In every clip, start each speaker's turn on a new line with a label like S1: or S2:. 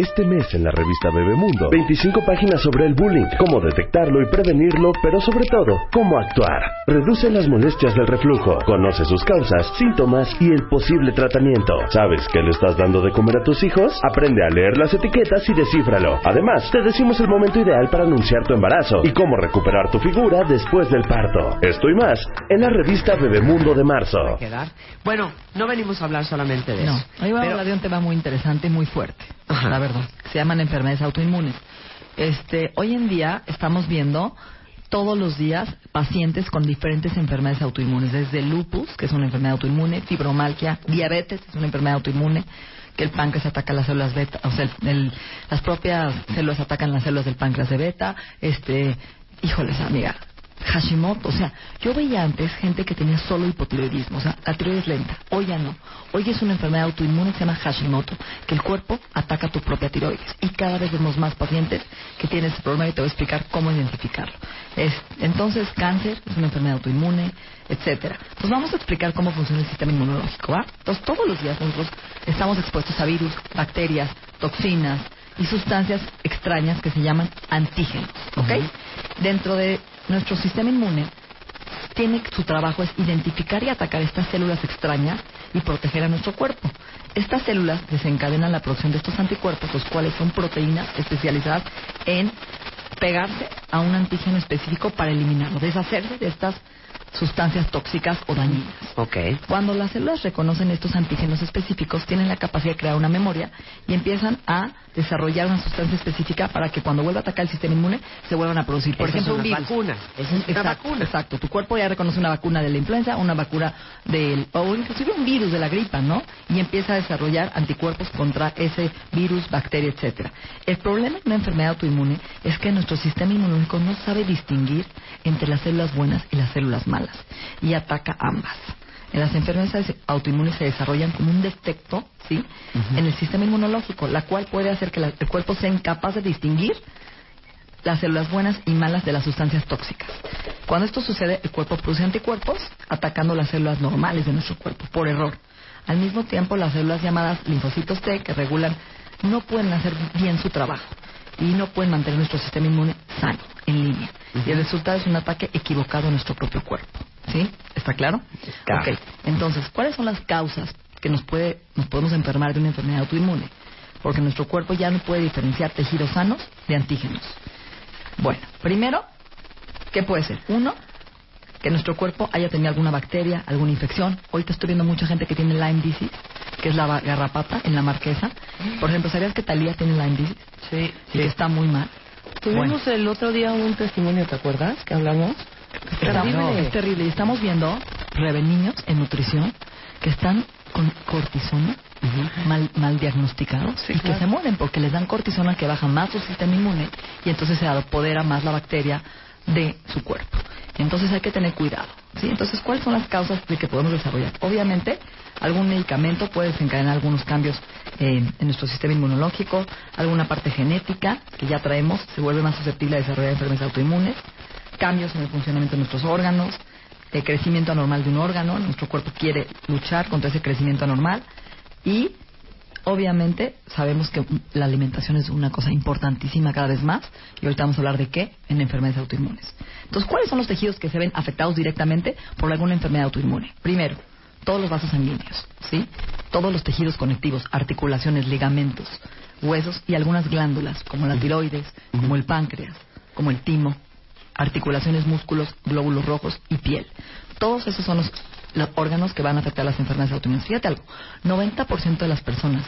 S1: Este mes en la revista Bebemundo, 25 páginas sobre el bullying, cómo detectarlo y prevenirlo, pero sobre todo, cómo actuar. Reduce las molestias del reflujo, conoce sus causas, síntomas y el posible tratamiento. ¿Sabes qué le estás dando de comer a tus hijos? Aprende a leer las etiquetas y descífralo. Además, te decimos el momento ideal para anunciar tu embarazo y cómo recuperar tu figura después del parto. Esto y más en la revista Bebemundo de marzo.
S2: Bueno, no venimos a hablar solamente de
S3: no,
S2: eso.
S3: hoy vamos a hablar de un tema muy interesante y muy fuerte, la verdad. Se llaman enfermedades autoinmunes. Este, hoy en día estamos viendo todos los días pacientes con diferentes enfermedades autoinmunes, desde lupus, que es una enfermedad autoinmune, fibromalgia, diabetes, es una enfermedad autoinmune, que el páncreas ataca las células beta, o sea, el- las propias células atacan las células del páncreas de beta, este, híjoles, amiga, Hashimoto, o sea, yo veía antes gente que tenía solo hipotiroidismo, o sea, la tiroides lenta. Hoy ya no. Hoy es una enfermedad autoinmune que se llama Hashimoto, que el cuerpo ataca tu propia tiroides. Y cada vez vemos más pacientes que tienen ese problema y te voy a explicar cómo identificarlo. Es, entonces, cáncer es una enfermedad autoinmune, etcétera. Pues vamos a explicar cómo funciona el sistema inmunológico, ¿va? Entonces, todos los días nosotros estamos expuestos a virus, bacterias, toxinas y sustancias extrañas que se llaman antígenos, ¿ok? Dentro de nuestro sistema inmune tiene su trabajo es identificar y atacar estas células extrañas y proteger a nuestro cuerpo. Estas células desencadenan la producción de estos anticuerpos, los cuales son proteínas especializadas en pegarse a un antígeno específico para eliminarlo, deshacerse de estas sustancias tóxicas o dañinas.
S2: Ok.
S3: Cuando las células reconocen estos antígenos específicos, tienen la capacidad de crear una memoria y empiezan a desarrollar una sustancia específica para que cuando vuelva a atacar el sistema inmune se vuelvan a producir. Por ejemplo,
S2: son
S3: un
S2: las
S3: virus.
S2: vacunas. Esa es una
S3: exacto,
S2: vacuna.
S3: exacto. Tu cuerpo ya reconoce una vacuna de la influenza, una vacuna del o inclusive un virus de la gripa, ¿no? Y empieza a desarrollar anticuerpos contra ese virus, bacteria, etcétera. El problema en una enfermedad autoinmune es que nuestro sistema inmunológico no sabe distinguir entre las células buenas y las células malas y ataca ambas. En las enfermedades autoinmunes se desarrollan como un defecto, ¿sí? En el sistema inmunológico, la cual puede hacer que la- el cuerpo sea incapaz de distinguir las células buenas y malas de las sustancias tóxicas. Cuando esto sucede, el cuerpo produce anticuerpos atacando las células normales de nuestro cuerpo, por error. Al mismo tiempo, las células llamadas linfocitos T, que regulan, no pueden hacer bien su trabajo y no pueden mantener nuestro sistema inmune sano, en línea. Y el resultado es un ataque equivocado a nuestro propio cuerpo. ¿Sí? ¿Está claro?
S2: Claro.
S3: Ok. Entonces, ¿cuáles son las causas que nos, puede, nos podemos enfermar de una enfermedad autoinmune? Porque nuestro cuerpo ya no puede diferenciar tejidos sanos de antígenos. Bueno, primero, ¿qué puede ser? Uno, que nuestro cuerpo haya tenido alguna bacteria, alguna infección. Ahorita estoy viendo mucha gente que tiene Lyme disease, que es la garrapata en la marquesa. Por ejemplo, ¿sabías que Talía tiene disease?
S2: Sí,
S3: Y que está muy mal.
S2: Tuvimos el otro día un testimonio, ¿te acuerdas? Que hablamos.
S3: Es terrible. Es terrible. Y estamos viendo, Rebe, niños en nutrición que están con cortisona mal, mal diagnosticados y que se mueren porque les dan cortisona que baja más su sistema inmune y entonces se apodera más la bacteria de su cuerpo. Entonces hay que tener cuidado. ¿sí? Entonces, ¿cuáles son las causas de que podemos desarrollar? Obviamente, algún medicamento puede desencadenar algunos cambios en nuestro sistema inmunológico, alguna parte genética que ya traemos se vuelve más susceptible a desarrollar enfermedades autoinmunes, cambios en el funcionamiento de nuestros órganos, el crecimiento anormal de un órgano, nuestro cuerpo quiere luchar contra ese crecimiento anormal y obviamente sabemos que la alimentación es una cosa importantísima cada vez más y ahorita vamos a hablar de qué en enfermedades autoinmunes. Entonces, ¿cuáles son los tejidos que se ven afectados directamente por alguna enfermedad autoinmune? Primero, todos los vasos sanguíneos, ¿sí? Todos los tejidos conectivos, articulaciones, ligamentos, huesos y algunas glándulas, como la tiroides, como el páncreas, como el timo, articulaciones, músculos, glóbulos rojos y piel. Todos esos son los, los órganos que van a afectar las enfermedades autoinmunes. Fíjate algo, 90% de las personas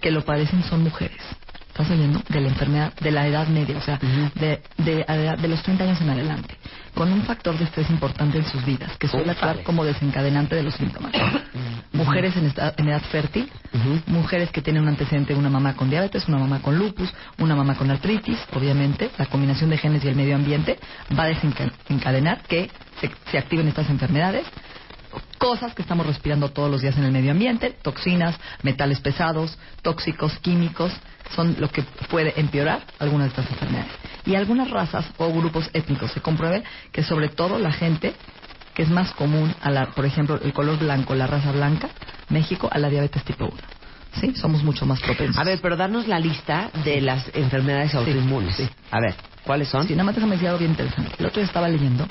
S3: que lo padecen son mujeres. ¿Estás oyendo? De la enfermedad, de la edad media, o sea, de, de, de- de los 30 años en adelante, con un factor de estrés importante en sus vidas, que suele actuar como desencadenante de los síntomas. Mujeres en, esta- en edad fértil, mujeres que tienen un antecedente de una mamá con diabetes, una mamá con lupus, una mamá con artritis, obviamente, la combinación de genes y el medio ambiente va a desencadenar que se, se activen estas enfermedades cosas que estamos respirando todos los días en el medio ambiente, toxinas, metales pesados, tóxicos, químicos, son lo que puede empeorar algunas de estas enfermedades. Y algunas razas o grupos étnicos se compruebe que sobre todo la gente que es más común a la, por ejemplo, el color blanco, la raza blanca, México, a la diabetes tipo 1. Sí, somos mucho más propensos.
S4: A ver, pero darnos la lista de las enfermedades autoinmunes.
S3: sí.
S4: A ver, ¿cuáles son?
S3: Sí, nada más déjame decir algo bien interesante. El otro día estaba leyendo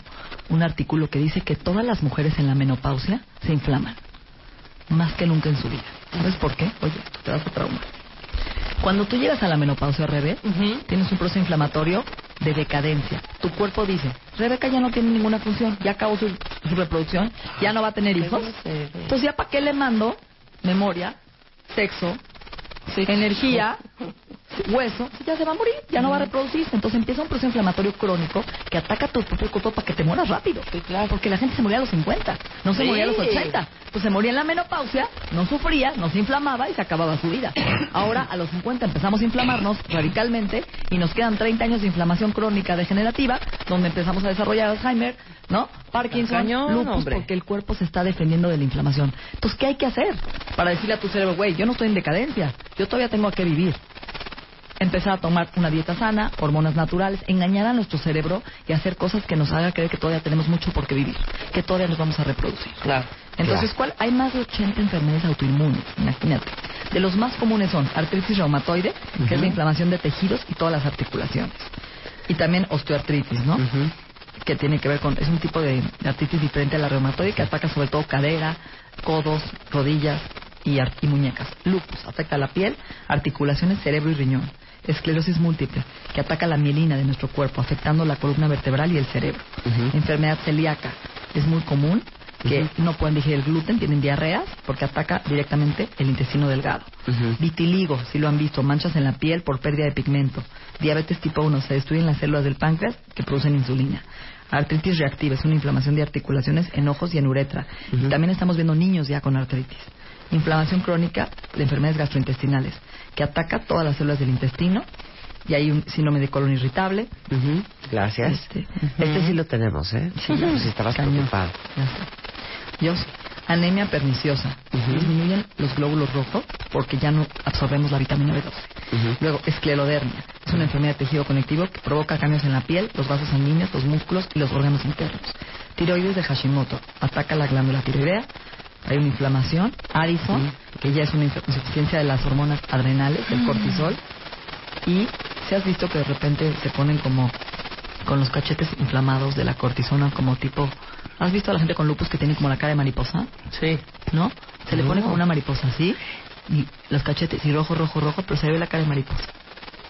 S3: un artículo que dice que todas las mujeres en la menopausia se inflaman. Más que nunca en su vida. ¿Sabes por qué? Oye, te da su trauma. Cuando tú llegas a la menopausia, Rebe, tienes un proceso inflamatorio de decadencia. Tu cuerpo dice, Rebeca ya no tiene ninguna función, ya acabó su, su reproducción, ya no va a tener hijos. Entonces, ¿ya para qué le mando memoria, sexo, energía, hueso? Ya se va a morir, ya no va a reproducirse. Entonces empieza un proceso inflamatorio crónico que ataca tu propio cuerpo para que te mueras rápido. Porque la gente se moría a los 50, no se
S4: Sí.
S3: moría a los 80. Pues se moría en la menopausia, no sufría, no se inflamaba y se acababa su vida. Ahora a los 50 empezamos a inflamarnos radicalmente y nos quedan 30 años de inflamación crónica degenerativa, donde empezamos a desarrollar Alzheimer, ¿no? Parkinson,
S2: Cañón,
S3: lupus,
S2: hombre.
S3: porque el cuerpo se está defendiendo de la inflamación. Entonces, ¿qué hay que hacer? Para decirle a tu cerebro, güey, yo no estoy en decadencia, yo todavía tengo que vivir empezar a tomar una dieta sana, hormonas naturales, engañar a nuestro cerebro y hacer cosas que nos haga creer que todavía tenemos mucho por qué vivir, que todavía nos vamos a reproducir.
S2: Claro.
S3: Entonces, ¿cuál? Hay más de 80 enfermedades autoinmunes, imagínate. De los más comunes son artritis reumatoide, que es la inflamación de tejidos y todas las articulaciones. Y también osteoartritis, ¿no? Que tiene que ver con, es un tipo de, artritis diferente a la reumatoide que ataca sobre todo cadera, codos, rodillas y, y muñecas. Lupus afecta la piel, articulaciones, cerebro y riñón. Esclerosis múltiple, que ataca la mielina de nuestro cuerpo, afectando la columna vertebral y el cerebro. Enfermedad celíaca, es muy común que no pueden digerir el gluten, tienen diarreas, porque ataca directamente el intestino delgado. Vitiligo, si lo han visto, manchas en la piel por pérdida de pigmento. Diabetes tipo 1, se destruyen las células del páncreas que producen insulina. Artritis reactiva, es una inflamación de articulaciones en ojos y en uretra. Y también estamos viendo niños ya con artritis. Inflamación crónica de enfermedades gastrointestinales, que ataca todas las células del intestino. Y hay un síndrome de colon irritable.
S4: Ujú, Gracias.
S3: Este,
S4: Este,
S3: ujú.
S4: sí lo tenemos, ¿eh?
S3: Sí, ya.
S4: Pues estabas
S3: sé. Dios, anemia perniciosa. Disminuyen los glóbulos rojos porque ya no absorbemos la vitamina B12. Luego, esclerodermia. Es una enfermedad de tejido conectivo que provoca cambios en la piel, los vasos sanguíneos, los músculos y los órganos internos. Tiroides de Hashimoto. Ataca la glándula tiroidea. Hay una inflamación. Addison, que ya es una insuficiencia de las hormonas adrenales, del cortisol. Y si has visto que de repente se ponen como con los cachetes inflamados de la cortisona, como tipo. ¿Has visto a la gente con lupus que tiene como la cara de mariposa?
S2: Sí.
S3: ¿No? Se le pone como una mariposa así, y los cachetes, y rojo, rojo, rojo, pero se ve la cara de mariposa.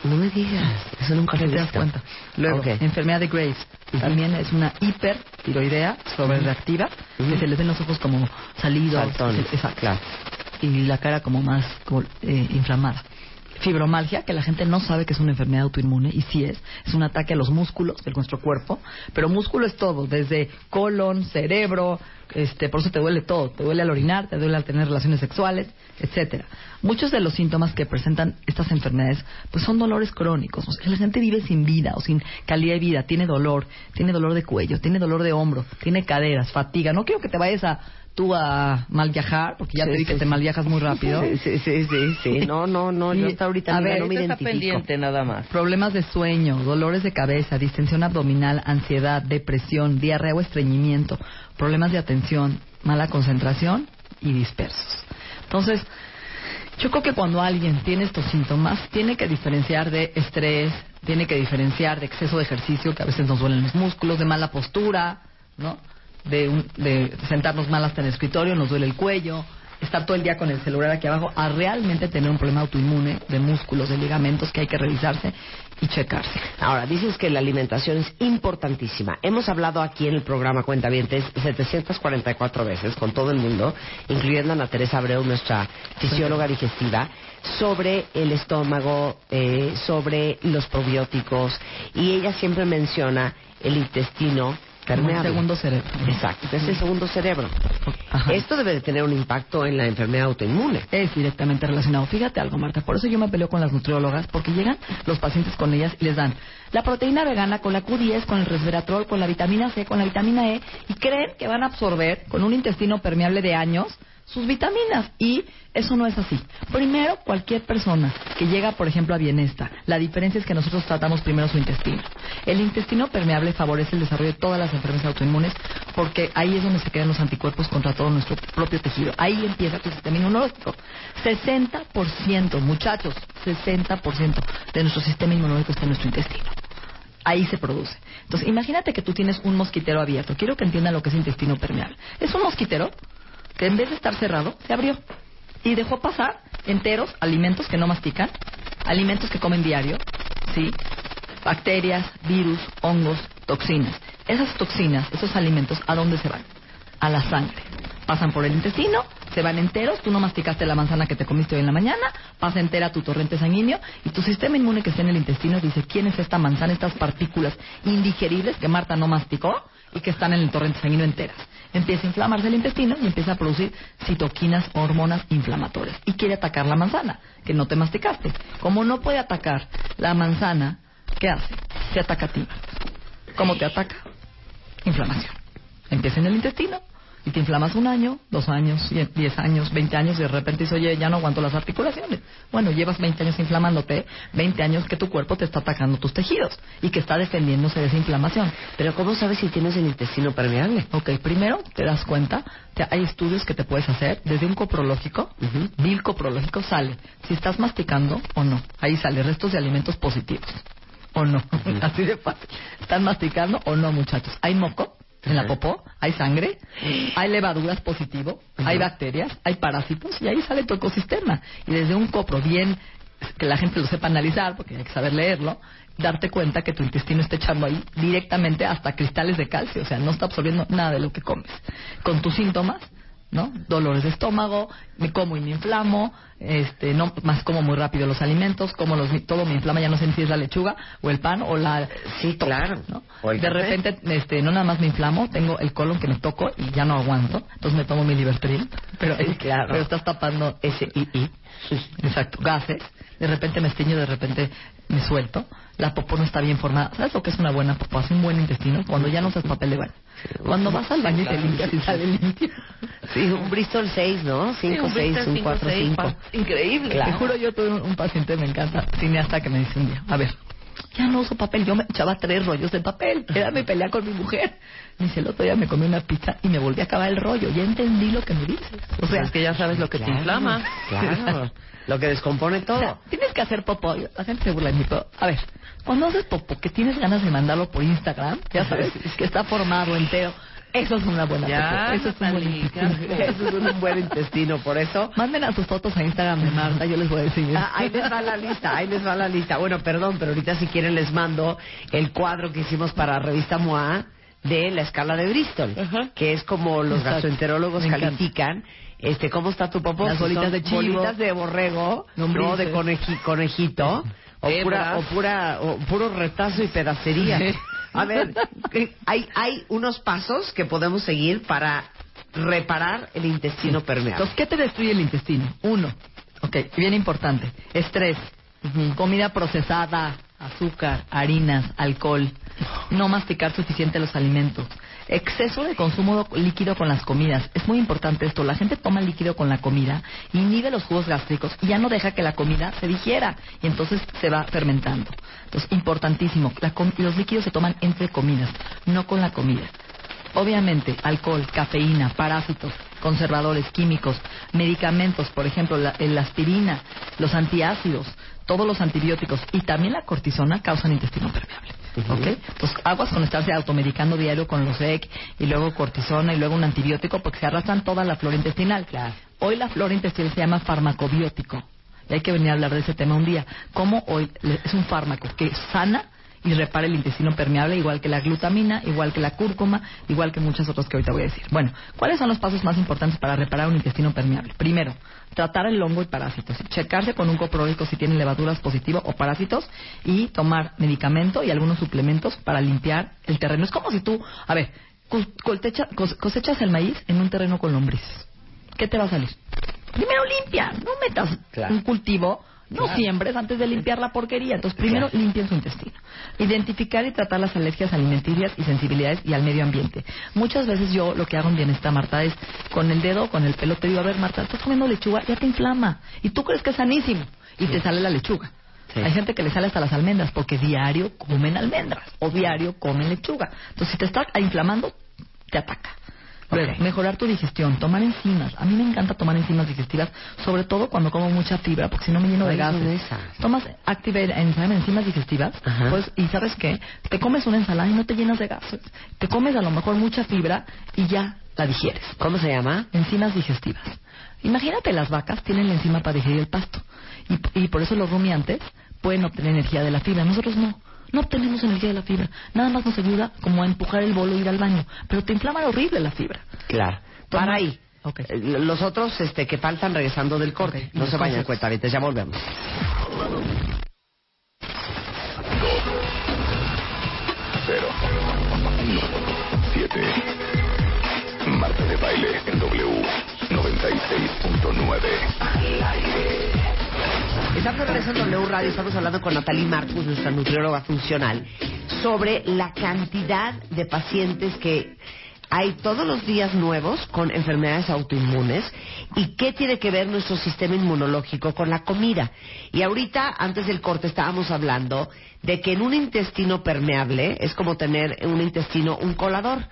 S4: No me digas. Eso nunca lo
S3: ¿Te das cuenta? Luego, enfermedad de Graves. También es una hipertiroidea sobrereactiva, que se les ven los ojos como salidos.
S4: Saltones,
S3: exacto.
S4: claro.
S3: Y la cara como más eh, inflamada. Fibromalgia, que la gente no sabe que es una enfermedad autoinmune, y sí es. Es un ataque a los músculos de nuestro cuerpo. Pero músculo es todo, desde colon, cerebro, este, por eso te duele todo. Te duele al orinar, te duele al tener relaciones sexuales, etcétera. Muchos de los síntomas que presentan estas enfermedades, pues son dolores crónicos. O sea, la gente vive sin vida o sin calidad de vida. Tiene dolor, tiene dolor de cuello, tiene dolor de hombro, tiene caderas, fatiga. No quiero que te vayas a tú a mal viajar, porque ya
S4: Sí,
S3: te vi
S4: sí,
S3: que te mal viajas muy rápido.
S4: Sí, sí, sí, sí, sí. No, no, no. Yo
S3: Y-
S4: hasta ahorita
S3: a
S4: mira,
S3: ver,
S4: no me
S2: está
S4: identifico.
S2: pendiente nada más.
S3: Problemas de sueño, dolores de cabeza, distensión abdominal, ansiedad, depresión, diarrea o estreñimiento, problemas de atención, mala concentración y dispersos. Entonces, yo creo que cuando alguien tiene estos síntomas, tiene que diferenciar de estrés, tiene que diferenciar de exceso de ejercicio, que a veces nos duelen los músculos, de mala postura, ¿no? De, un- de sentarnos mal hasta en el escritorio, nos duele el cuello, estar todo el día con el celular aquí abajo, a realmente tener un problema autoinmune de músculos, de ligamentos que hay que revisarse y checarse.
S4: Ahora, dices que la alimentación es importantísima. Hemos hablado aquí en el programa Cuentavientes 744 veces con todo el mundo, incluyendo a Ana Teresa Abreu, nuestra fisióloga digestiva, sobre el estómago, eh, sobre los probióticos, y ella siempre menciona el intestino
S3: Como
S4: permeable.
S3: segundo cerebro.
S4: Exacto, es el segundo cerebro.
S3: Ajá.
S4: Esto debe de tener un impacto en la enfermedad autoinmune.
S3: Es directamente relacionado. Fíjate algo, Marta. Por eso yo me peleo con las nutriólogas, porque llegan los pacientes con ellas y les dan la proteína vegana con la Q10, con el resveratrol, con la vitamina C, con la vitamina E, y creen que van a absorber con un intestino permeable de años sus vitaminas y eso no es así. Primero, cualquier persona que llega, por ejemplo, a Bienesta, la diferencia es que nosotros tratamos primero su intestino. El intestino permeable favorece el desarrollo de todas las enfermedades autoinmunes porque ahí es donde se crean los anticuerpos contra todo nuestro propio tejido. Ahí empieza tu sistema inmunológico. 60%, muchachos, 60% de nuestro sistema inmunológico está en nuestro intestino. Ahí se produce. Entonces, imagínate que tú tienes un mosquitero abierto. Quiero que entiendan lo que es intestino permeable. Es un mosquitero que en vez de estar cerrado, se abrió y dejó pasar enteros alimentos que no mastican, alimentos que comen diario, ¿sí? Bacterias, virus, hongos, toxinas. Esas toxinas, esos alimentos, ¿a dónde se van? A la sangre. Pasan por el intestino, se van enteros, tú no masticaste la manzana que te comiste hoy en la mañana, pasa entera tu torrente sanguíneo y tu sistema inmune que está en el intestino dice, ¿quién es esta manzana, estas partículas indigeribles que Marta no masticó y que están en el torrente sanguíneo enteras? empieza a inflamarse el intestino y empieza a producir citoquinas, hormonas inflamatorias. Y quiere atacar la manzana, que no te masticaste. Como no puede atacar la manzana, ¿qué hace? Se ataca a ti. ¿Cómo te ataca? Inflamación. Empieza en el intestino, y te inflamas un año, dos años, diez años, veinte años y de repente dices, oye, ya no aguanto las articulaciones. Bueno, llevas veinte años inflamándote, veinte años que tu cuerpo te está atacando tus tejidos y que está defendiéndose de esa inflamación.
S4: Pero ¿cómo sabes si tienes el intestino permeable?
S3: Ok, primero te das cuenta, hay estudios que te puedes hacer desde un coprológico, uh coprológico sale si estás masticando o no. Ahí sale restos de alimentos positivos o no. Así de fácil. ¿Están masticando o no, muchachos? ¿Hay moco? En la popó hay sangre, hay levaduras positivo, hay bacterias, hay parásitos y ahí sale tu ecosistema. Y desde un copro bien que la gente lo sepa analizar, porque hay que saber leerlo, darte cuenta que tu intestino está echando ahí directamente hasta cristales de calcio, o sea, no está absorbiendo nada de lo que comes. Con tus síntomas, ¿no? Dolores de estómago, me como y me inflamo, este, no más como muy rápido los alimentos, como los, todo me inflama, ya no sé si es la lechuga o el pan o la...
S4: Sí, claro.
S3: ¿no? de repente, este, no nada más me inflamo, tengo el colon que me toco y ya no aguanto, entonces me tomo mi Libertril, pero,
S4: claro.
S3: pero estás tapando ese I, exacto, gases, de repente me estiño, de repente me suelto, la popó no está bien formada. ¿Sabes lo que es una buena popó? Hace un buen intestino cuando ya no usas papel de baño. Cuando vas al baño y te limpias y sale limpio.
S4: Sí, un Bristol 6, ¿no? 5, 6, un 4, 5.
S3: Increíble. Te juro, yo tuve un, paciente, me encanta, cineasta, que me dice un día, a ver, ya no uso papel, yo me echaba tres rollos de papel, era mi pelea con mi mujer. Me dice, el otro día me comí una pizza y me volví a acabar el rollo, ya entendí lo que me dices.
S2: O sea, es que ya sabes lo que te inflama.
S4: Claro, lo que descompone todo.
S3: tienes que hacer popó, la gente se burla de mí, pero, a ver, cuando haces popó, que tienes ganas de mandarlo por Instagram, ya sabes, que está formado entero, eso es una buena
S4: ya,
S3: Eso es un buen intestino.
S4: Eso es un buen intestino. Por eso.
S3: Manden a sus fotos a Instagram de Marta, yo les voy a decir.
S4: Ah, ahí les va la lista, ahí les va la lista. Bueno, perdón, pero ahorita si quieren les mando el cuadro que hicimos para Revista MOA de la escala de Bristol, que es como los gastroenterólogos califican. Este, ¿cómo está tu popó?
S3: Las bolitas de chivo,
S4: bolitas de borrego, no de conejito, o pura, o pura, o puro retazo y pedacería. A ver, hay, hay unos pasos que podemos seguir para reparar el intestino permeable.
S3: Entonces, ¿qué te destruye el intestino? Uno, ok, bien importante, estrés, comida procesada, azúcar, harinas, alcohol, no masticar suficiente los alimentos, exceso de consumo líquido con las comidas. Es muy importante esto. La gente toma líquido con la comida, inhibe los jugos gástricos y ya no deja que la comida se digiera y entonces se va fermentando. Entonces, importantísimo, los líquidos se toman entre comidas, no con la comida. Obviamente, alcohol, cafeína, parásitos, conservadores químicos, medicamentos, por ejemplo, la, aspirina, los antiácidos, todos los antibióticos y también la cortisona causan intestino permeable. ¿Ok? Pues aguas con estarse automedicando diario con los EC y luego cortisona y luego un antibiótico porque se arrastran toda la flora intestinal. Hoy la flora intestinal se llama farmacobiótico. Y hay que venir a hablar de ese tema un día. Cómo hoy es un fármaco que sana y repara el intestino permeable, igual que la glutamina, igual que la cúrcuma, igual que muchas otras que ahorita voy a decir. Bueno, ¿cuáles son los pasos más importantes para reparar un intestino permeable? Primero, tratar el hongo y parásitos. Checarse con un coprológico si tiene levaduras positivas o parásitos y tomar medicamento y algunos suplementos para limpiar el terreno. Es como si tú, a ver, cosechas el maíz en un terreno con lombrices. ¿Qué te va a salir? Primero limpia, no metas un cultivo No siembres antes de limpiar la porquería. Entonces, primero limpien su intestino. Identificar y tratar las alergias alimenticias y sensibilidades y al medio ambiente. Muchas veces yo lo que hago en bienestar, Marta, es con el dedo, con el pelo, te digo, a ver, Marta, estás comiendo lechuga, ya te inflama. Y tú crees que es sanísimo. Y te sale la lechuga. Hay gente que le sale hasta las almendras porque diario comen almendras o diario comen lechuga. Entonces, si te está inflamando, te ataca. Mejorar tu digestión, tomar enzimas. A mí me encanta tomar enzimas digestivas, sobre todo cuando como mucha fibra, porque si no me lleno de gases. Tomas Activate enzimas digestivas, pues, y ¿sabes qué? Te comes una ensalada y no te llenas de gases. Te comes a lo mejor mucha fibra y ya la digieres.
S4: ¿Cómo se llama?
S3: Enzimas digestivas. Imagínate, las vacas tienen la enzima para digerir el pasto. Y, y por eso los rumiantes pueden obtener energía de la fibra. Nosotros no. No obtenemos energía de la fibra. Nada más nos ayuda como a empujar el bolo e ir al baño. Pero te inflama horrible la fibra.
S4: Claro. Para ahí. Eh, los otros este, que faltan regresando del corte. No se vayan, cuenta, ya volvemos.
S1: Cero. Siete. Marta de baile en W 96.9. Al aire.
S4: Estamos regresando en W Radio, estamos hablando con Natalie Marcus, nuestra nutrióloga funcional, sobre la cantidad de pacientes que hay todos los días nuevos con enfermedades autoinmunes y qué tiene que ver nuestro sistema inmunológico con la comida. Y ahorita, antes del corte, estábamos hablando de que en un intestino permeable es como tener en un intestino un colador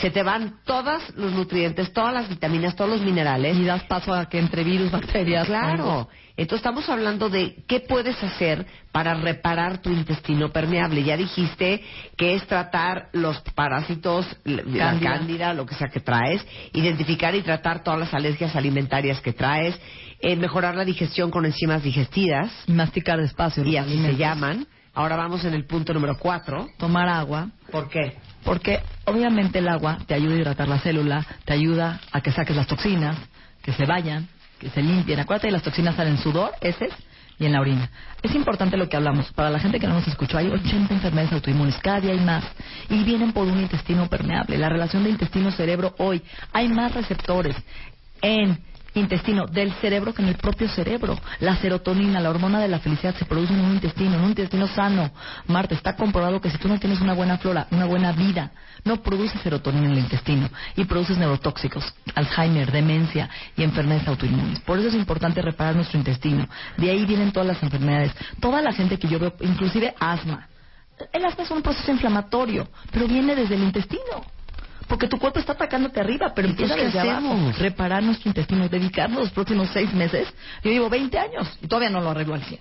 S4: se te van todos los nutrientes, todas las vitaminas, todos los minerales.
S3: Y das paso a que entre virus, bacterias.
S4: Claro. Entonces estamos hablando de qué puedes hacer para reparar tu intestino permeable. Ya dijiste que es tratar los parásitos, la cándida, lo que sea que traes, identificar y tratar todas las alergias alimentarias que traes, eh, mejorar la digestión con enzimas digestivas.
S3: Y masticar despacio.
S4: Y así se llaman. Ahora vamos en el punto número cuatro.
S3: Tomar agua.
S4: ¿Por qué?
S3: Porque obviamente el agua te ayuda a hidratar la célula, te ayuda a que saques las toxinas, que se vayan, que se limpien. Acuérdate que las toxinas salen en sudor, heces y en la orina. Es importante lo que hablamos. Para la gente que no nos escuchó, hay 80 enfermedades autoinmunes, cada día hay más. Y vienen por un intestino permeable. La relación de intestino-cerebro hoy, hay más receptores en intestino del cerebro que en el propio cerebro. La serotonina, la hormona de la felicidad, se produce en un intestino, en un intestino sano. Marta, está comprobado que si tú no tienes una buena flora, una buena vida, no produces serotonina en el intestino y produces neurotóxicos, Alzheimer, demencia y enfermedades autoinmunes. Por eso es importante reparar nuestro intestino. De ahí vienen todas las enfermedades. Toda la gente que yo veo, inclusive asma. El asma es un proceso inflamatorio, pero viene desde el intestino. Porque tu cuerpo está atacándote arriba, pero empieza desde abajo. Reparar nuestro intestino, dedicarnos los próximos seis meses. Yo llevo 20 años y todavía no lo arreglo al 100.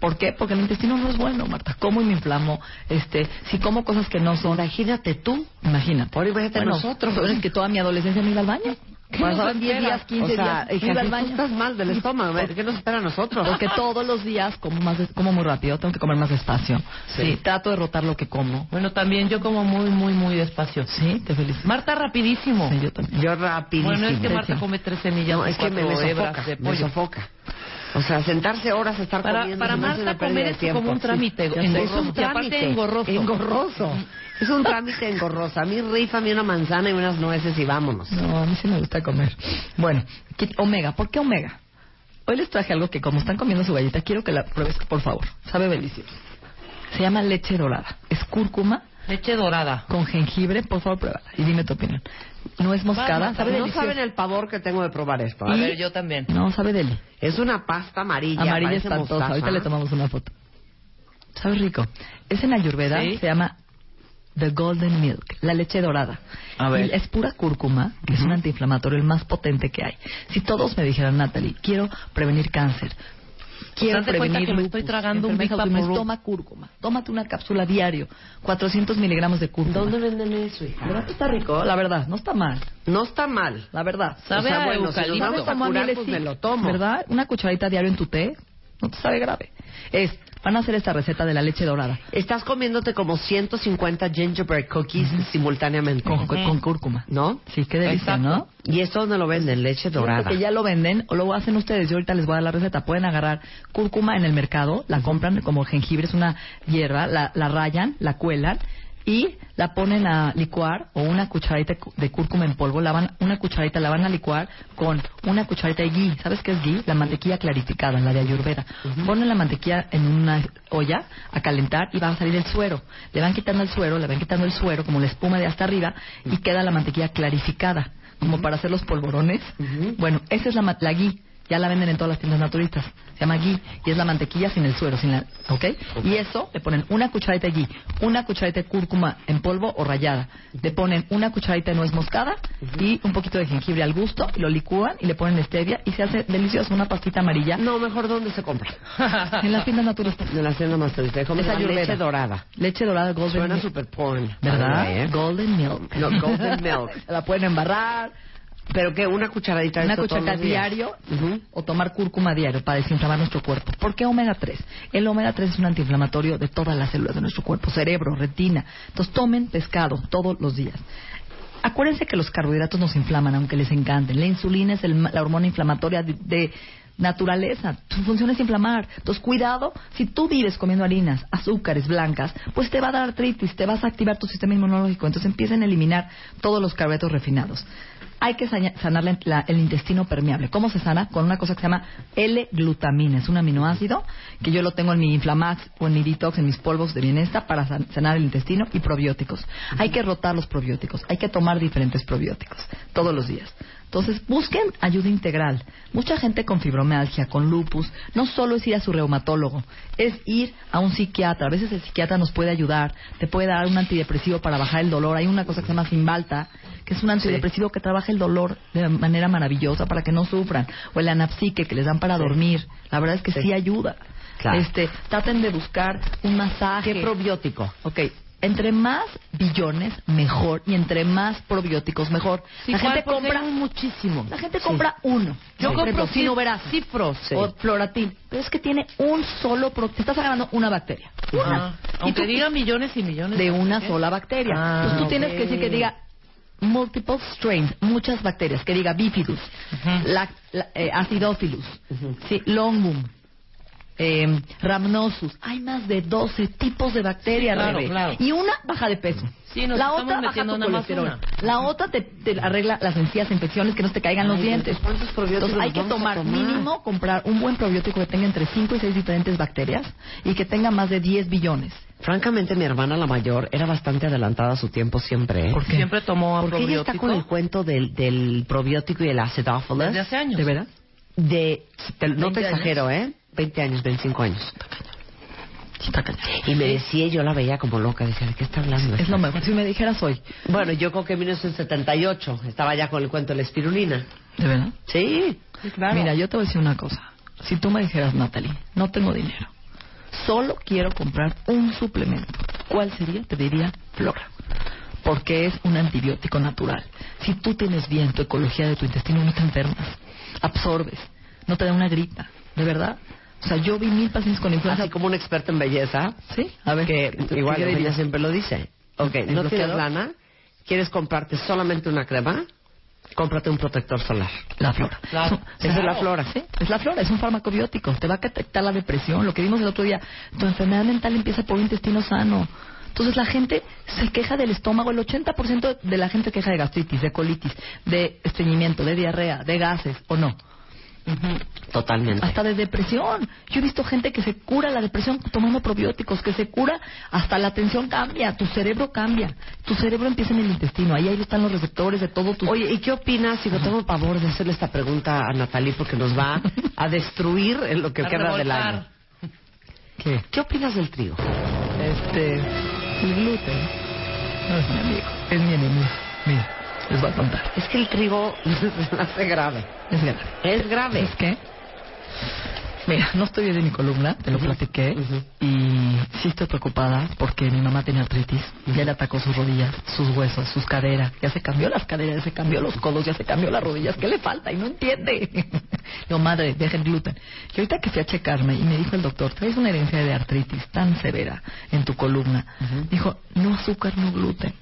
S3: ¿Por qué? Porque el intestino no es bueno, Marta. Como y me inflamo. Este, si como cosas que no son.
S4: Imagínate tú.
S3: Imagínate.
S4: Ahora imagínate nosotros.
S3: Es que toda mi adolescencia me iba al baño. Pasaban 10 días, 15
S4: o sea,
S3: días. Iba al baño.
S4: estás mal del estómago. ¿Qué nos espera a nosotros?
S3: Porque todos los días como, más, como muy rápido. Tengo que comer más despacio. Sí. Trato de rotar lo que como.
S2: Bueno, también yo como muy, muy, muy despacio.
S3: Sí, te felicito.
S2: Marta, rapidísimo.
S3: Sí, yo también.
S4: Yo rapidísimo.
S2: Bueno, es que Marta come tres semillas.
S4: No, es que me, me sofoca. Me sofoca. O sea, sentarse horas a estar
S2: para,
S4: comiendo
S2: para Marta comer es como un trámite
S4: es un trámite engorroso. engorroso. Es un trámite engorroso. A mí rifa a una manzana y unas nueces y vámonos.
S3: No, a mí sí me gusta comer. Bueno, omega. ¿Por qué omega? Hoy les traje algo que como están comiendo su galleta, quiero que la pruebes, por favor. Sabe delicioso. Se llama leche dorada. Es cúrcuma.
S2: Leche dorada.
S3: Con jengibre, por favor, pruébala. Y dime tu opinión. No es moscada, sabe
S4: No saben el pavor que tengo de probar esto.
S2: A ver, yo también.
S3: No, sabe deli.
S4: Es una pasta amarilla.
S3: Amarilla espantosa. Ahorita le tomamos una foto. Sabe rico. Es en Ayurveda, se llama The Golden Milk, la leche dorada. A ver. es pura cúrcuma, que es un antiinflamatorio el más potente que hay. Si todos me dijeran, Natalie, quiero prevenir cáncer, quiero prevenir
S2: que me estoy tragando un
S3: Toma cúrcuma. Tómate una cápsula diario. 400 miligramos de cúrcuma.
S4: ¿Dónde venden eso, hija?
S3: ¿Verdad que está rico? La verdad, no está mal.
S4: No está mal.
S3: La verdad.
S2: Sabe a bueno, si
S4: pues me lo tomo.
S3: ¿Verdad? Una cucharadita diario en tu té no te sabe grave. Es Van a hacer esta receta de la leche dorada.
S4: Estás comiéndote como 150 gingerbread cookies simultáneamente.
S3: Con, cúrcuma.
S4: ¿No?
S3: Sí, qué delicia, ¿no?
S4: ¿Y esto dónde lo venden? Leche dorada.
S3: Que ya lo venden o lo hacen ustedes. Yo ahorita les voy a dar la receta. Pueden agarrar cúrcuma en el mercado, la compran como jengibre, es una hierba, la, la rayan, la cuelan y la ponen a licuar o una cucharadita de cúrcuma en polvo, la van, una cucharadita la van a licuar con una cucharadita de ghee. ¿Sabes qué es ghee? La mantequilla clarificada, la de Ayurveda. Ponen la mantequilla en una olla a calentar y va a salir el suero. Le van quitando el suero, le van quitando el suero como la espuma de hasta arriba y queda la mantequilla clarificada, como para hacer los polvorones. Bueno, esa es la, la ghee ya la venden en todas las tiendas naturistas. Se llama ghee y es la mantequilla sin el suero, sin la, ¿ok? Y eso le ponen una cucharadita de ghee, una cucharadita de cúrcuma en polvo o rallada. Le ponen una cucharadita de nuez moscada y un poquito de jengibre al gusto, lo licúan y le ponen stevia y se hace delicioso, una pastita amarilla.
S4: No, mejor ¿dónde se compra?
S3: en las tiendas naturistas.
S4: En las tiendas naturistas. ¿Cómo
S3: Esa
S4: leche dorada.
S3: Leche dorada golden
S4: Suena super porn.
S3: ¿Verdad?
S4: ¿eh?
S3: Golden milk.
S4: No, golden milk.
S3: la pueden embarrar.
S4: ¿Pero qué? ¿Una cucharadita de
S3: una
S4: esto todos
S3: cucharita
S4: los días?
S3: diario o tomar cúrcuma diario para desinflamar nuestro cuerpo. ¿Por qué omega 3? El omega 3 es un antiinflamatorio de todas las células de nuestro cuerpo, cerebro, retina. Entonces tomen pescado todos los días. Acuérdense que los carbohidratos nos inflaman, aunque les encanten. La insulina es el- la hormona inflamatoria de, de naturaleza. Su función es inflamar. Entonces, cuidado, si tú vives comiendo harinas, azúcares blancas, pues te va a dar artritis, te vas a activar tu sistema inmunológico. Entonces, empiecen a eliminar todos los carbohidratos refinados. Hay que sanar la- la- el intestino permeable. ¿Cómo se sana? Con una cosa que se llama L-glutamina. Es un aminoácido que yo lo tengo en mi Inflamax o en mi Detox, en mis polvos de bienesta para san- sanar el intestino y probióticos. Hay que rotar los probióticos. Hay que tomar diferentes probióticos todos los días. Entonces, busquen ayuda integral. Mucha gente con fibromialgia, con lupus, no solo es ir a su reumatólogo, es ir a un psiquiatra. A veces el psiquiatra nos puede ayudar, te puede dar un antidepresivo para bajar el dolor. Hay una cosa que se llama Cymbalta, que es un antidepresivo que trabaja el dolor de manera maravillosa para que no sufran. O el anapsique que les dan para dormir. La verdad es que sí, ayuda.
S4: Claro.
S3: Este, traten de buscar un masaje.
S4: ¿Qué probiótico?
S3: Ok, entre más billones, mejor. Y entre más probióticos, mejor.
S2: Sí,
S3: la gente compra
S2: muchísimo.
S3: La gente compra uno.
S2: Yo
S3: Por
S2: compro.
S4: Sí.
S3: o Floratil. Pero es que tiene un solo... Pro... Te estás agarrando una bacteria. Una. Y
S2: Aunque
S3: tú-
S2: diga millones y millones.
S3: de una
S2: ¿qué?
S3: sola bacteria.
S2: Ah,
S3: Entonces tú tienes que decir que diga multiple strains, muchas bacterias, que diga bifidus,
S2: Ujú.
S3: la- la- eh, acidophilus, sí, longum, eh, rhamnosus. Hay más de 12 tipos de bacterias,
S2: Sí, claro,
S3: Rebe.
S2: claro.
S3: Y una baja de peso.
S2: Sí, nos
S3: la
S2: estamos
S3: otra baja tu colesterol.
S2: una.
S3: La otra te, te arregla las encías, infecciones, que no te caigan los
S4: Ay,
S3: dientes.
S4: ¿cuántos probióticos
S3: Entonces hay que tomar,
S4: tomar?
S3: mínimo comprar un buen probiótico que tenga entre 5 y 6 diferentes bacterias y que tenga más de 10 billones.
S4: Francamente, mi hermana la mayor era bastante adelantada a su tiempo siempre. ¿eh?
S3: ¿Por qué?
S2: Siempre tomó
S4: Porque ella está
S2: probiótico
S4: con el cuento del, del probiótico y el acidophilus.
S2: desde hace años.
S3: ¿De verdad?
S4: De, te- no
S3: 20
S4: te
S3: años.
S4: exagero, ¿eh? 20 años, 25 años.
S3: Sí, está cañón.
S4: Y me decía, yo la veía como loca, decía, ¿de qué está hablando?
S3: Es lo mejor. Si me dijeras hoy,
S4: Bueno, yo creo que en 1978 estaba ya con el cuento de la espirulina.
S3: ¿de verdad?
S4: Sí.
S3: Mira, yo te voy a decir una cosa. Si tú me dijeras, Natalie, no tengo dinero, solo quiero comprar un suplemento, ¿cuál sería? Te diría Flora. Porque es un antibiótico natural. Si tú tienes bien tu ecología de tu intestino, no te enfermas. Absorbes. No te da una gripa. ¿De verdad? O sea, yo vi mil pacientes con influenza.
S4: Así como un experto en belleza,
S3: ¿Sí? A ver,
S4: que
S3: ¿qué-
S4: igual ella
S3: dirías?
S4: siempre lo dice. Ok,
S3: ¿El
S4: no tienes
S3: bloqueador?
S4: lana, quieres comprarte solamente una crema, cómprate un protector solar.
S3: La flora.
S2: Claro.
S3: Es,
S4: Esa es la flora.
S3: Sí, es la flora, es un farmaco biótico. Te va a detectar la depresión. Lo que vimos el otro día, tu enfermedad mental empieza por un intestino sano. Entonces la gente se queja del estómago, el 80% de la gente queja de gastritis, de colitis, de estreñimiento, de diarrea, de gases, ¿o no?
S4: Totalmente.
S3: Hasta de depresión. Yo he visto gente que se cura la depresión tomando probióticos, que se cura, hasta la atención cambia, tu cerebro cambia. Tu cerebro empieza en el intestino, ahí, ahí están los receptores de todo tu...
S4: Oye, ¿y qué opinas? Digo, tengo pavor de hacerle esta pregunta a Natalie porque nos va a destruir en lo que
S2: A
S4: queda del año.
S3: ¿Qué?
S4: ¿Qué opinas del trigo?
S3: Este, el gluten no es mi amigo, es mi enemigo. Mira, les voy a contar.
S4: Es que el trigo hace grave.
S3: Es grave.
S4: Es grave.
S3: ¿Es qué? Mira, no estoy bien de mi columna, te lo platiqué, y sí estoy preocupada porque mi mamá tenía artritis, ya le atacó sus rodillas, sus huesos, sus caderas, ya se cambió las caderas, ya se cambió los codos, ya se cambió las rodillas, ¿qué le falta? Y no entiende. Digo, madre, deja el gluten. Y ahorita que fui a checarme y me dijo el doctor, traes una herencia de artritis tan severa en tu columna, dijo, no azúcar, no gluten.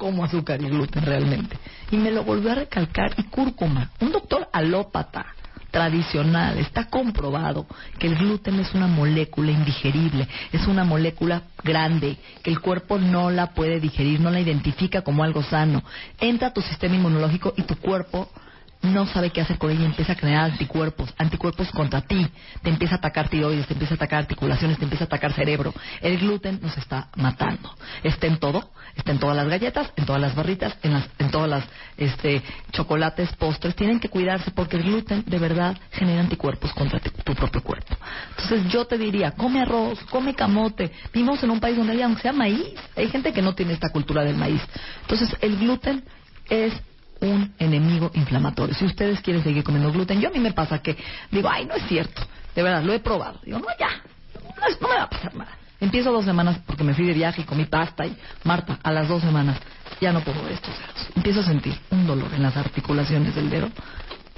S3: Como azúcar y gluten realmente. Y me lo volvió a recalcar y cúrcuma, un doctor alópata tradicional. Está comprobado que el gluten es una molécula indigerible, es una molécula grande, que el cuerpo no la puede digerir, no la identifica como algo sano. Entra a tu sistema inmunológico y tu cuerpo no sabe qué hacer con ella y empieza a crear anticuerpos, anticuerpos contra ti. Te empieza a atacar tiroides, te empieza a atacar articulaciones, te empieza a atacar cerebro. El gluten nos está matando. Está en todo, está en todas las galletas, en todas las barritas, en, las, en todas las este, chocolates, postres. Tienen que cuidarse porque el gluten de verdad genera anticuerpos contra tu propio cuerpo. Entonces yo te diría, come arroz, come camote. Vivimos en un país donde hay, aunque sea maíz, hay gente que no tiene esta cultura del maíz. Entonces el gluten es un enemigo inflamatorio. Si ustedes quieren seguir comiendo gluten, yo a mí me pasa que digo, ay, no es cierto, de verdad, lo he probado. Digo, no, ya, no, me va a pasar nada. Empiezo dos semanas porque me fui de viaje y comí pasta y Marta, a las dos semanas ya no puedo ver estos dedos. Empiezo a sentir un dolor en las articulaciones del dedo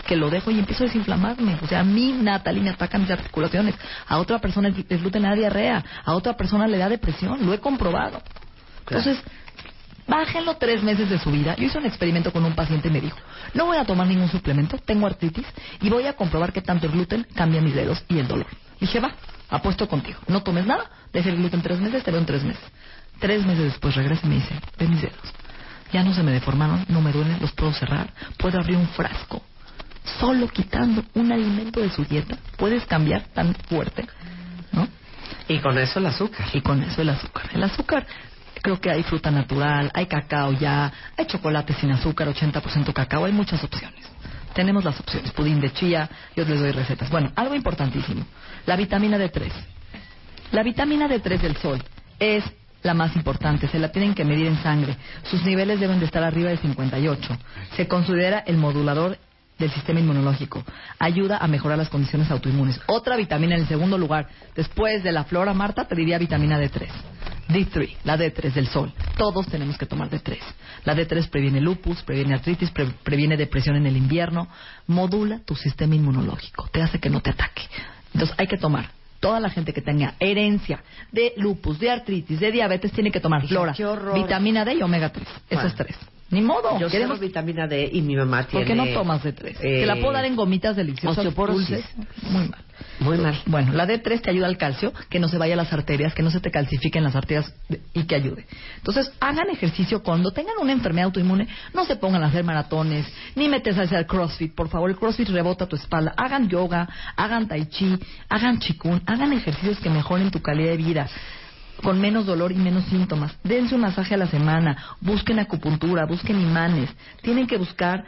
S3: que lo dejo y empiezo a desinflamarme. O sea, a mí, Natalie, me atacan mis articulaciones. A otra persona el gluten le da diarrea. A otra persona le da depresión. Lo he comprobado. Entonces, Bájenlo tres meses de su vida. Yo hice un experimento con un paciente y me dijo, no voy a tomar ningún suplemento, tengo artritis y voy a comprobar que tanto el gluten cambia mis dedos y el dolor. Dije, va, apuesto contigo. No tomes nada, deje el gluten tres meses, te veo en tres meses. Tres meses después regresa y me dice, ve mis dedos. Ya no se me deformaron, no me duelen, los puedo cerrar, puedo abrir un frasco. Solo quitando un alimento de su dieta puedes cambiar tan fuerte, ¿no?
S4: Y con eso el azúcar.
S3: Y con eso el azúcar. El azúcar Creo que hay fruta natural, hay cacao ya, hay chocolate sin azúcar, 80% cacao, hay muchas opciones. Tenemos las opciones, pudín de chía, yo les doy recetas. Bueno, algo importantísimo, la vitamina D3. La vitamina D3 del sol es la más importante, se la tienen que medir en sangre. Sus niveles deben de estar arriba de 58. Se considera el modulador del sistema inmunológico. Ayuda a mejorar las condiciones autoinmunes. Otra vitamina en el segundo lugar, después de la flora, Marta, te diría vitamina D3. D3, la D3 del sol. Todos tenemos que tomar D3. La D3 previene lupus, previene artritis, previene depresión en el invierno, modula tu sistema inmunológico, te hace que no te ataque. Entonces hay que tomar. Toda la gente que tenga herencia de lupus, de artritis, de diabetes, tiene que tomar flora, vitamina D y omega 3. Esos tres. Ni modo.
S4: Yo queremos vitamina D y mi mamá tiene...
S3: ¿Por qué no tomas D3? Te la puedo dar en gomitas deliciosas, dulces. Muy mal.
S4: Muy mal.
S3: Bueno, la D3 te ayuda al calcio, que no se vaya a las arterias, que no se te calcifiquen las arterias y que ayude. Entonces, hagan ejercicio cuando tengan una enfermedad autoinmune. No se pongan a hacer maratones, ni metes a hacer crossfit. Por favor, el crossfit rebota tu espalda. Hagan yoga, hagan tai chi, hagan chikun, hagan ejercicios que mejoren tu calidad de vida con menos dolor y menos síntomas. Dense un masaje a la semana, busquen acupuntura, busquen imanes. Tienen que buscar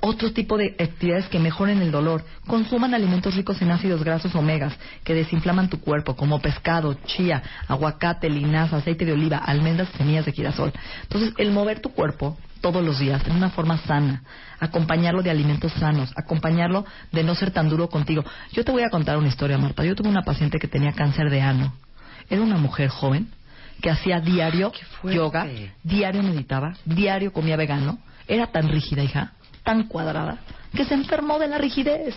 S3: otro tipo de actividades que mejoren el dolor. Consuman alimentos ricos en ácidos grasos omegas que desinflaman tu cuerpo, como pescado, chía, aguacate, linaza, aceite de oliva, almendras, semillas de girasol. Entonces, el mover tu cuerpo todos los días en una forma sana, acompañarlo de alimentos sanos, acompañarlo de no ser tan duro contigo. Yo te voy a contar una historia, Marta. Yo tuve una paciente que tenía cáncer de ano era una mujer joven que hacía diario yoga, diario meditaba, diario comía vegano. Era tan rígida, hija, tan cuadrada, que se enfermó de la rigidez.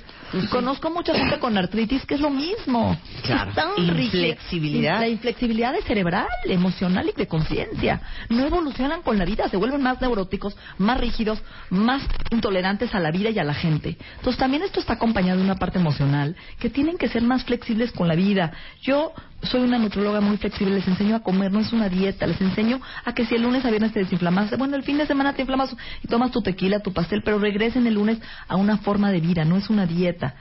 S3: Conozco mucha gente con artritis que es lo mismo.
S4: Claro. Tan inflexibilidad.
S3: La inflexibilidad es cerebral, emocional y de conciencia. No evolucionan con la vida, se vuelven más neuróticos, más rígidos, más intolerantes a la vida y a la gente. Entonces también esto está acompañado de una parte emocional, que tienen que ser más flexibles con la vida. Yo soy una nutróloga muy flexible, les enseño a comer, no es una dieta, les enseño a que si el lunes a viernes te desinflamas, bueno, el fin de semana te inflamas y tomas tu tequila, tu pastel, pero regresen el lunes a una forma de vida, no es una dieta.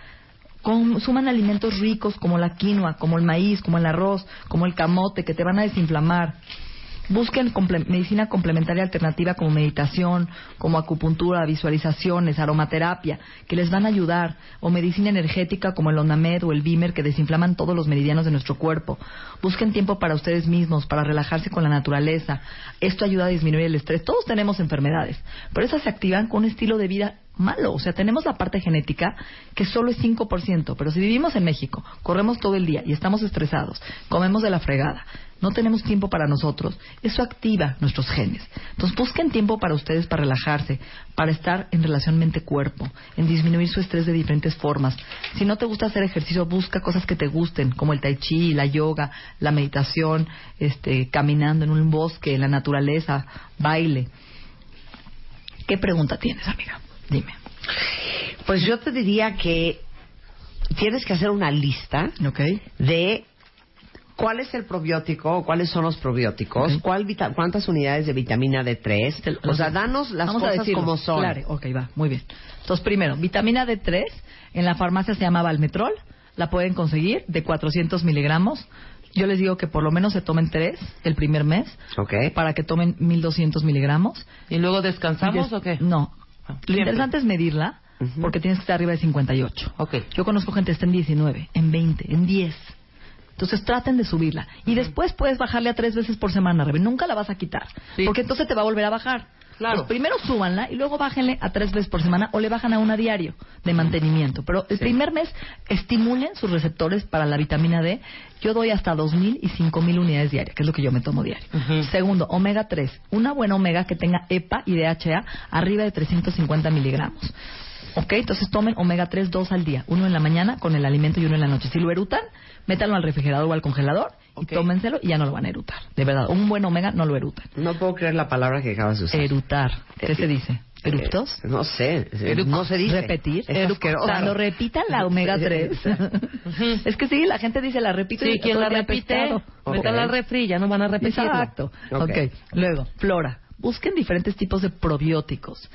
S3: Consuman alimentos ricos como la quinoa, como el maíz, como el arroz, como el camote, que te van a desinflamar. Busquen medicina complementaria alternativa como meditación, como acupuntura, visualizaciones, aromaterapia, que les van a ayudar, o medicina energética como el Onamed o el Bimer, que desinflaman todos los meridianos de nuestro cuerpo. Busquen tiempo para ustedes mismos, para relajarse con la naturaleza. Esto ayuda a disminuir el estrés. Todos tenemos enfermedades, pero esas se activan con un estilo de vida malo. O sea, tenemos la parte genética que solo es 5%, pero si vivimos en México, corremos todo el día y estamos estresados, comemos de la fregada, no tenemos tiempo para nosotros, eso activa nuestros genes. Entonces busquen tiempo para ustedes para relajarse, para estar en relación mente-cuerpo, en disminuir su estrés de diferentes formas. Si no te gusta hacer ejercicio, busca cosas que te gusten, como el tai chi, la yoga, la meditación, este, caminando en un bosque, en la naturaleza, baile. ¿Qué pregunta tienes, amiga? Dime.
S4: Pues yo te diría que tienes que hacer una lista de cuál es el probiótico, cuáles son los probióticos, cuál cuántas unidades de vitamina D3. O sea, danos las cosas como son.
S3: Claro, ok, va, muy bien. Entonces, primero, vitamina D3 en la farmacia se llama Valmetrol. La pueden conseguir de 400 miligramos. Yo les digo que por lo menos se tomen tres el primer mes. Para que tomen 1200 miligramos.
S2: ¿Y luego descansamos o qué?
S3: No. Lo interesante es medirla porque tienes que estar arriba de 58.
S2: Okay.
S3: Yo conozco gente que está en 19, en 20, en 10. Entonces traten de subirla. Y después puedes bajarle a tres veces por semana, Rebe. Nunca la vas a quitar. Porque entonces te va a volver a bajar.
S2: Claro.
S3: primero súbanla y luego bájenle a tres veces por semana o le bajan a una diario de mantenimiento. Pero el primer mes estimulen sus receptores para la vitamina D. Yo doy hasta 2.000 y 5.000 unidades diarias, que es lo que yo me tomo diario. Segundo, omega 3. Una buena omega que tenga EPA y DHA arriba de 350 miligramos. ¿Ok? Entonces tomen omega 3 dos al día. Uno en la mañana con el alimento y uno en la noche. Si lo erutan, métanlo al refrigerador o al congelador y tómenselo y ya no lo van a erutar. De verdad, un buen omega no lo erutan.
S4: No puedo creer la palabra que acabas de usar.
S3: Erutar. ¿Qué se dice? Eh, ¿Eructos?
S4: no sé. No se dice.
S3: Repetir. Cuando repitan la omega 3. es que sí, la gente dice la repito.
S2: Sí, quien la repite, okay. la refri, ya no van a repetir.
S3: Exacto. ok. Luego, flora. Busquen diferentes tipos de probióticos.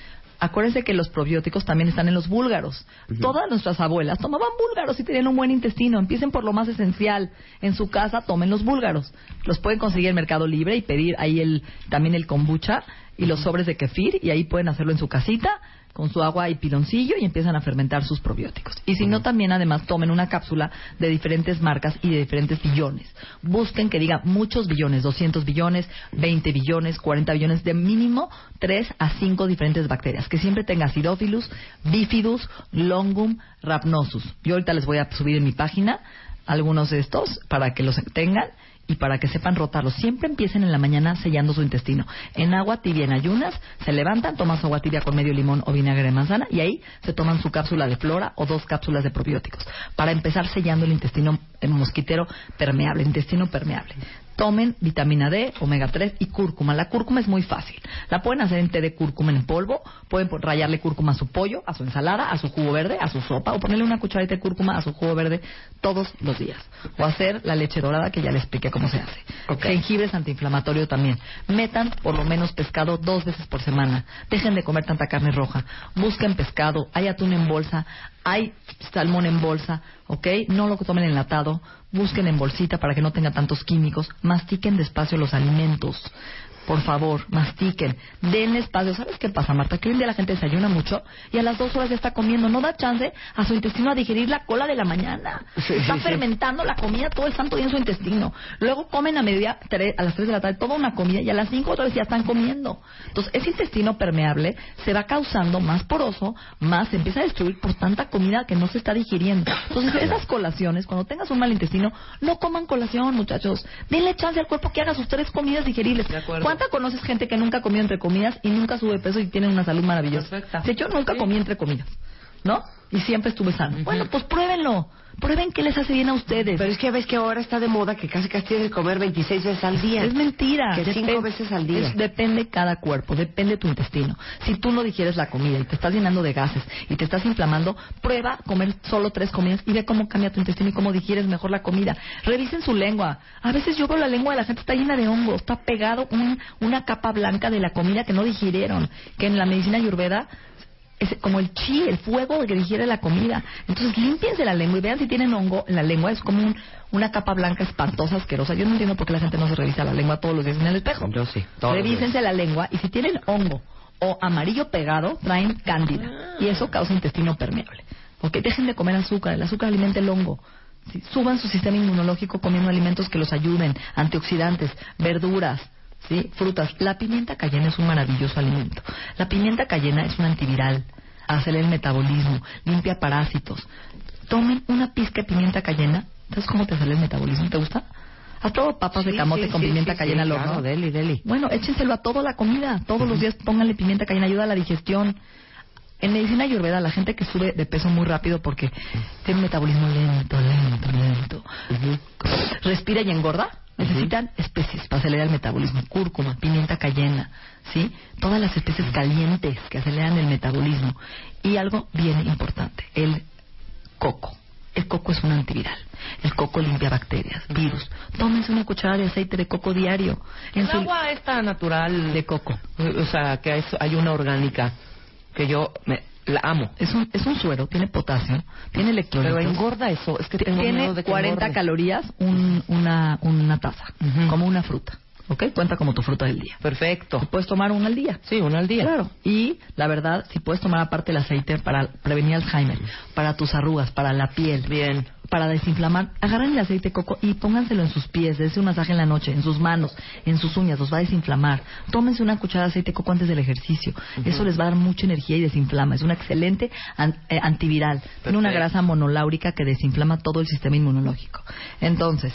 S3: Acuérdense que los probióticos también están en los búlgaros. Todas nuestras abuelas tomaban búlgaros y tenían un buen intestino. Empiecen por lo más esencial. En su casa tomen los búlgaros. Los pueden conseguir en Mercado Libre y pedir ahí el, también el kombucha y los sobres de kefir y ahí pueden hacerlo en su casita con su agua y piloncillo y empiezan a fermentar sus probióticos. Y si no, también además tomen una cápsula de diferentes marcas y de diferentes billones. Busquen que diga muchos billones, 200 billones, 20 billones, 40 billones, de mínimo 3 a 5 diferentes bacterias. Que siempre tenga Acidophilus, Bifidus, Longum, Rhamnosus. Yo ahorita les voy a subir en mi página algunos de estos para que los tengan y para que sepan rotarlos. Siempre empiecen en la mañana sellando su intestino. En agua tibia, en ayunas, se levantan, toman su agua tibia con medio limón o vinagre de manzana y ahí se toman su cápsula de flora o dos cápsulas de probióticos para empezar sellando el intestino mosquitero permeable, intestino permeable tomen vitamina D, omega 3 y cúrcuma. La cúrcuma es muy fácil. La pueden hacer en té de cúrcuma en polvo, pueden rayarle cúrcuma a su pollo, a su ensalada, a su jugo verde, a su sopa o ponerle una cucharadita de cúrcuma a su jugo verde todos los días. O hacer la leche dorada que ya les expliqué cómo se hace. Jengibre es antiinflamatorio también. Metan por lo menos pescado dos veces por semana. Dejen de comer tanta carne roja. Busquen pescado. Hay atún en bolsa, hay salmón en bolsa, ¿ok? No lo tomen enlatado, busquen en bolsita para que no tenga tantos químicos, mastiquen despacio los alimentos, por favor, mastiquen, denle espacio. ¿Sabes qué pasa, Marta? Que hoy en día la gente desayuna mucho y a las dos horas ya está comiendo. No da chance a su intestino a digerir la cola de la mañana. está fermentando la comida todo el santo día en su intestino. Luego comen a media, a las tres de la tarde, toda una comida y a las cinco otra vez ya están comiendo. Entonces, ese intestino permeable se va causando más poroso, más se empieza a destruir por tanta comida que no se está digiriendo. Entonces, esas colaciones, cuando tengas un mal intestino, no coman colación, muchachos. Denle chance al cuerpo que haga sus tres comidas digeribles.
S2: De acuerdo.
S3: ¿Cuánta conoces gente que nunca comió entre comidas y nunca sube peso y tiene una salud maravillosa? De hecho, nunca comí entre comidas, ¿no? Y siempre estuve sano. Bueno, pues pruébenlo. Prueben qué les hace bien a ustedes.
S4: Pero es que ves que ahora está de moda que casi casi tienen que comer 26 veces al día.
S3: Es mentira.
S4: Que cinco veces al día.
S3: depende cada cuerpo, depende tu intestino. Si tú no digieres la comida y te estás llenando de gases y te estás inflamando, prueba comer solo tres comidas y ve cómo cambia tu intestino y cómo digieres mejor la comida. Revisen su lengua. A veces yo veo la lengua de la gente está llena de hongos, está pegado una capa blanca de la comida que no digirieron. Que en la medicina ayurveda es como el chi, el fuego que digiere la comida. Entonces, límpiense la lengua y vean si tienen hongo en la lengua. Es como una capa blanca espantosa, asquerosa. Yo no entiendo por qué la gente no se revisa la lengua todos los días en el espejo.
S4: Yo sí.
S3: Revísense la lengua y si tienen hongo o amarillo pegado, traen cándida. Y eso causa intestino permeable. Ok, dejen de comer azúcar. El azúcar alimenta el hongo. suban su sistema inmunológico comiendo alimentos que los ayuden, antioxidantes, verduras, ¿sí? frutas. La pimienta cayena es un maravilloso alimento. La pimienta cayena es un antiviral, acelera el metabolismo, limpia parásitos. Tomen una pizca de pimienta cayena. ¿Sabes cómo te sale el metabolismo? ¿Te gusta? ¿Has probado papas de camote con pimienta cayena al horno?
S4: deli, deli.
S3: Bueno, échenselo a toda la comida. Todos los días pónganle pimienta cayena, ayuda a la digestión. En medicina ayurveda, la gente que sube de peso muy rápido porque tiene un metabolismo lento, lento, lento, respira y engorda, Necesitan especies para acelerar el metabolismo. Cúrcuma, pimienta cayena, ¿sí? Todas las especies calientes que aceleran el metabolismo. Y algo bien importante, el coco. El coco es un antiviral. El coco limpia bacterias, virus. Tómense una cucharada de aceite de coco diario.
S2: En el agua está natural de coco. O sea, que hay una orgánica que yo me, la amo.
S3: Es un, es un suero, tiene potasio, tiene electrolitos.
S2: Pero engorda eso. Es que
S3: tiene 40 calorías un, una, una taza, como una fruta. ¿Ok? Cuenta como tu fruta del día.
S2: Perfecto.
S3: puedes tomar una al día.
S2: Sí, una al día.
S3: Claro. Y la verdad, si puedes tomar aparte el aceite para prevenir Alzheimer, para tus arrugas, para la piel.
S2: Bien.
S3: Para desinflamar, agarren el aceite de coco y pónganselo en sus pies, dense un masaje en la noche, en sus manos, en sus uñas, los va a desinflamar. Tómense una cucharada de aceite de coco antes del ejercicio. Eso les va a dar mucha energía y desinflama. Es una excelente eh, antiviral. Tiene una grasa monoláurica que desinflama todo el sistema inmunológico. Entonces,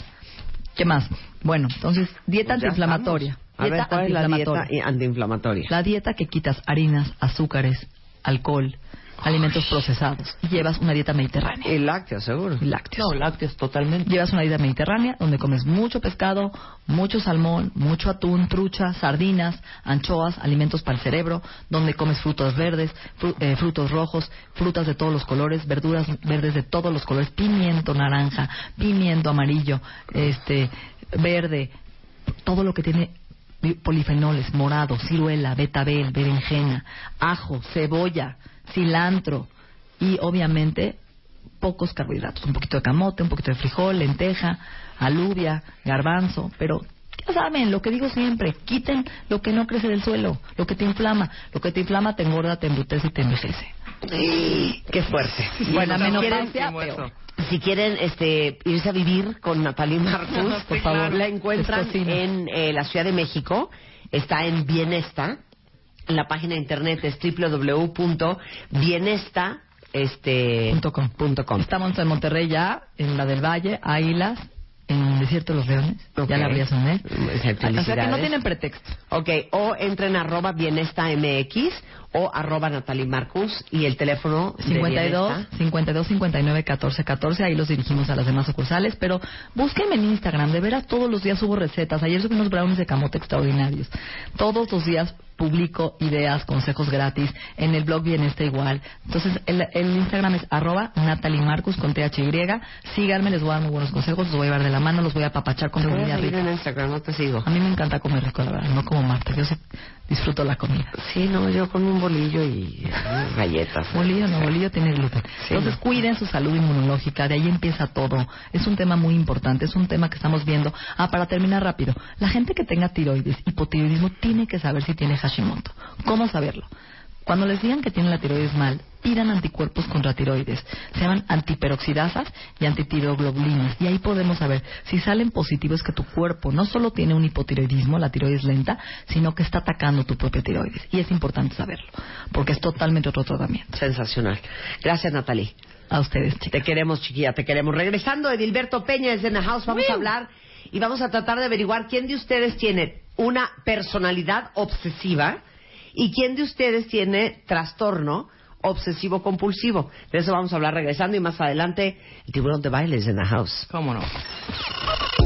S3: ¿Qué más? Bueno, entonces, dieta
S4: pues
S3: antiinflamatoria.
S4: A ver, ¿cuál es la dieta antiinflamatoria?
S3: La dieta que quitas harinas, azúcares, alcohol, alimentos procesados. Y llevas una dieta mediterránea.
S4: Y lácteos, seguro.
S3: Y lácteos.
S2: No, lácteos totalmente.
S3: Llevas una dieta mediterránea donde comes mucho pescado, mucho salmón, mucho atún, trucha, sardinas, anchoas, alimentos para el cerebro, donde comes frutos verdes, eh, frutos rojos, frutas de todos los colores, verduras verdes de todos los colores, pimiento naranja, pimiento amarillo, este verde, todo lo que tiene polifenoles, morado, ciruela, betabel, berenjena, ajo, cebolla, cilantro y obviamente pocos carbohidratos, un poquito de camote, un poquito de frijol, lenteja, alubia, garbanzo, pero ya saben, lo que digo siempre, quiten lo que no crece del suelo, lo que te inflama, lo que te inflama te engorda, te embrutece y te envejece.
S4: Qué fuerte.
S3: Bueno, menos
S4: si quieren este, irse a vivir con Natalie Marcus, por favor, la encuentran en eh, la Ciudad de México. Está en Bienesta, la página de internet es www.bienesta.com. Este,
S3: Estamos en Monterrey ya, en la del Valle, Águilas, en el Desierto de los Leones. Ya la habría soné. O sea que no tienen pretexto.
S4: Ok, o entren a arroba bienesta MX o arroba Natalie Marcus y el teléfono
S3: 52 52 59 14 14 ahí los dirigimos a las demás sucursales pero búsquenme en Instagram de veras todos los días subo recetas ayer subí unos brownies de camote extraordinarios todos los días publico ideas, consejos gratis. En el blog viene este igual. Entonces, el, Instagram es arroba Natalie Marcus con THY. Síganme, les voy a dar muy buenos consejos, los voy a llevar de la mano, los voy a papachar con
S4: comida rica. en Instagram, no te sigo.
S3: A mí me encanta comer rico, la verdad, no como Marta. Yo sí disfruto la comida.
S4: Sí, no, yo con un bolillo y galletas.
S3: Bolillo, no, bolillo tiene gluten. Entonces, cuiden su salud inmunológica, de ahí empieza todo. Es un tema muy importante, es un tema que estamos viendo. Ah, para terminar rápido, la gente que tenga tiroides, hipotiroidismo, tiene que saber si tiene Hashimoto. ¿Cómo saberlo? Cuando les digan que tienen la tiroides mal, pidan anticuerpos contra tiroides. Se llaman antiperoxidasas y antitirooglobulinas. Y ahí podemos saber si salen positivos que tu cuerpo no solo tiene un hipotiroidismo, la tiroides lenta, sino que está atacando tu propia tiroides. Y es importante saberlo, porque es totalmente otro tratamiento.
S4: Sensacional. Gracias, Natalie.
S3: A ustedes, chicas.
S4: Te queremos, chiquilla, te queremos. Regresando, Edilberto Peña desde The House, vamos a hablar y vamos a tratar de averiguar quién de ustedes tiene una personalidad obsesiva y quién de ustedes tiene trastorno obsesivo compulsivo. De eso vamos a hablar regresando y más adelante el tiburón de bailes en la house.
S2: ¿Cómo no?